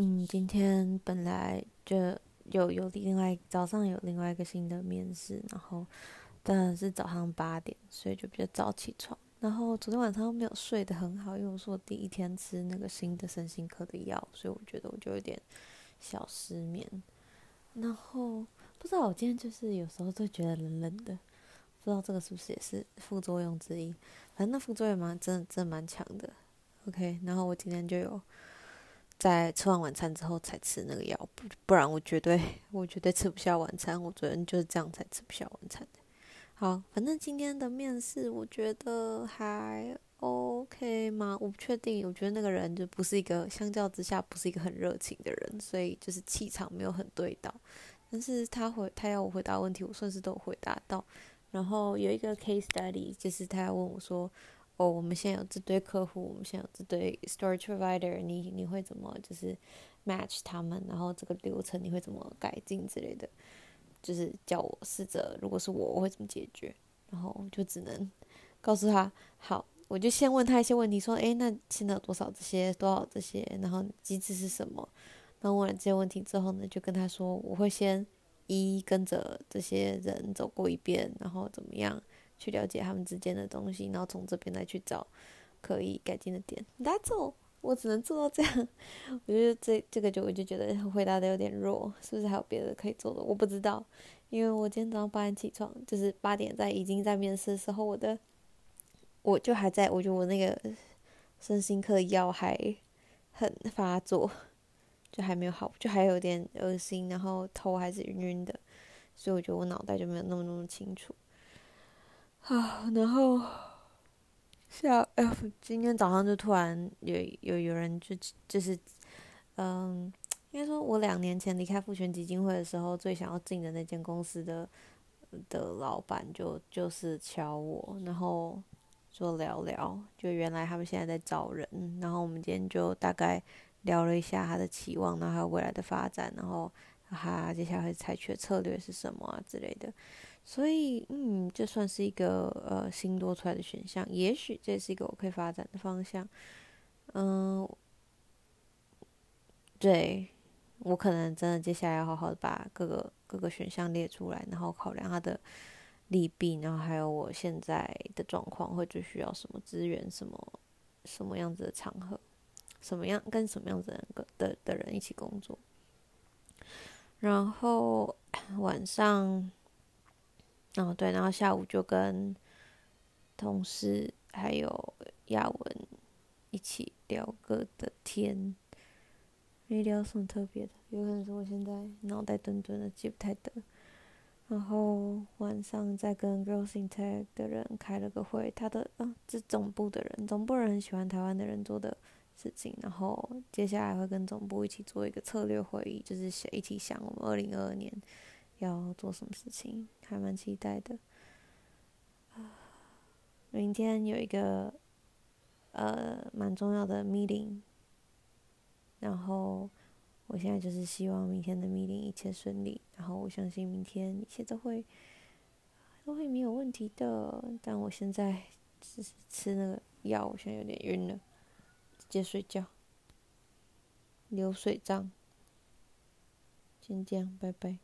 嗯，今天本来就有有另外早上有另外一个新的面试，然后当然是早上八点，所以就比较早起床。然后昨天晚上没有睡得很好，因为我是我第一天吃那个新的身心科的药，所以我觉得我就有点小失眠。然后不知道我今天就是有时候就觉得冷冷的，不知道这个是不是也是副作用之一。反正那副作用蛮真的真的蛮强的。OK，然后我今天就有在吃完晚餐之后才吃那个药，不不然我绝对我绝对吃不下晚餐。我昨天就是这样才吃不下晚餐的。好，反正今天的面试我觉得还 OK 吗？我不确定。我觉得那个人就不是一个相较之下不是一个很热情的人，所以就是气场没有很对到。但是他回他要我回答问题，我算是都回答到。然后有一个 case study，就是他要问我说。哦，我们现在有这堆客户，我们现在有这堆 storage provider，你你会怎么就是 match 他们？然后这个流程你会怎么改进之类的？就是叫我试着，如果是我，我会怎么解决？然后就只能告诉他，好，我就先问他一些问题，说，诶，那现在有多少这些，多少这些？然后机制是什么？然后问了这些问题之后呢，就跟他说，我会先一一跟着这些人走过一遍，然后怎么样？去了解他们之间的东西，然后从这边来去找可以改进的点。That's all，我只能做到这样。我觉得这这个就我就觉得回答的有点弱，是不是还有别的可以做的？我不知道，因为我今天早上八点起床，就是八点在已经在面试的时候，我的我就还在，我觉得我那个身心科的药还很发作，就还没有好，就还有点恶心，然后头还是晕晕的，所以我觉得我脑袋就没有那么那么清楚。啊，然后下哎，今天早上就突然有有有人就就是，嗯，应该说我两年前离开复权基金会的时候，最想要进的那间公司的的老板就就是敲我，然后说聊聊，就原来他们现在在招人，然后我们今天就大概聊了一下他的期望，然后还有未来的发展，然后他接下来采取的策略是什么啊之类的。所以，嗯，这算是一个呃新多出来的选项，也许这是一个我可以发展的方向。嗯，对，我可能真的接下来要好好的把各个各个选项列出来，然后考量它的利弊，然后还有我现在的状况会最需要什么资源，什么什么样子的场合，什么样跟什么样子的人的的人一起工作，然后晚上。哦，对，然后下午就跟同事还有亚文一起聊个的天，没聊什么特别的，有可能是我现在脑袋钝钝的记不太得。然后晚上再跟 Girls in Tech 的人开了个会，他的啊，这总部的人，总部人很喜欢台湾的人做的事情，然后接下来会跟总部一起做一个策略会议，就是想一起想我们二零二二年。要做什么事情，还蛮期待的。明天有一个呃蛮重要的 meeting，然后我现在就是希望明天的 meeting 一切顺利，然后我相信明天一切都会都会没有问题的。但我现在只是吃那个药，我现在有点晕了，直接睡觉。流水账，先这样，拜拜。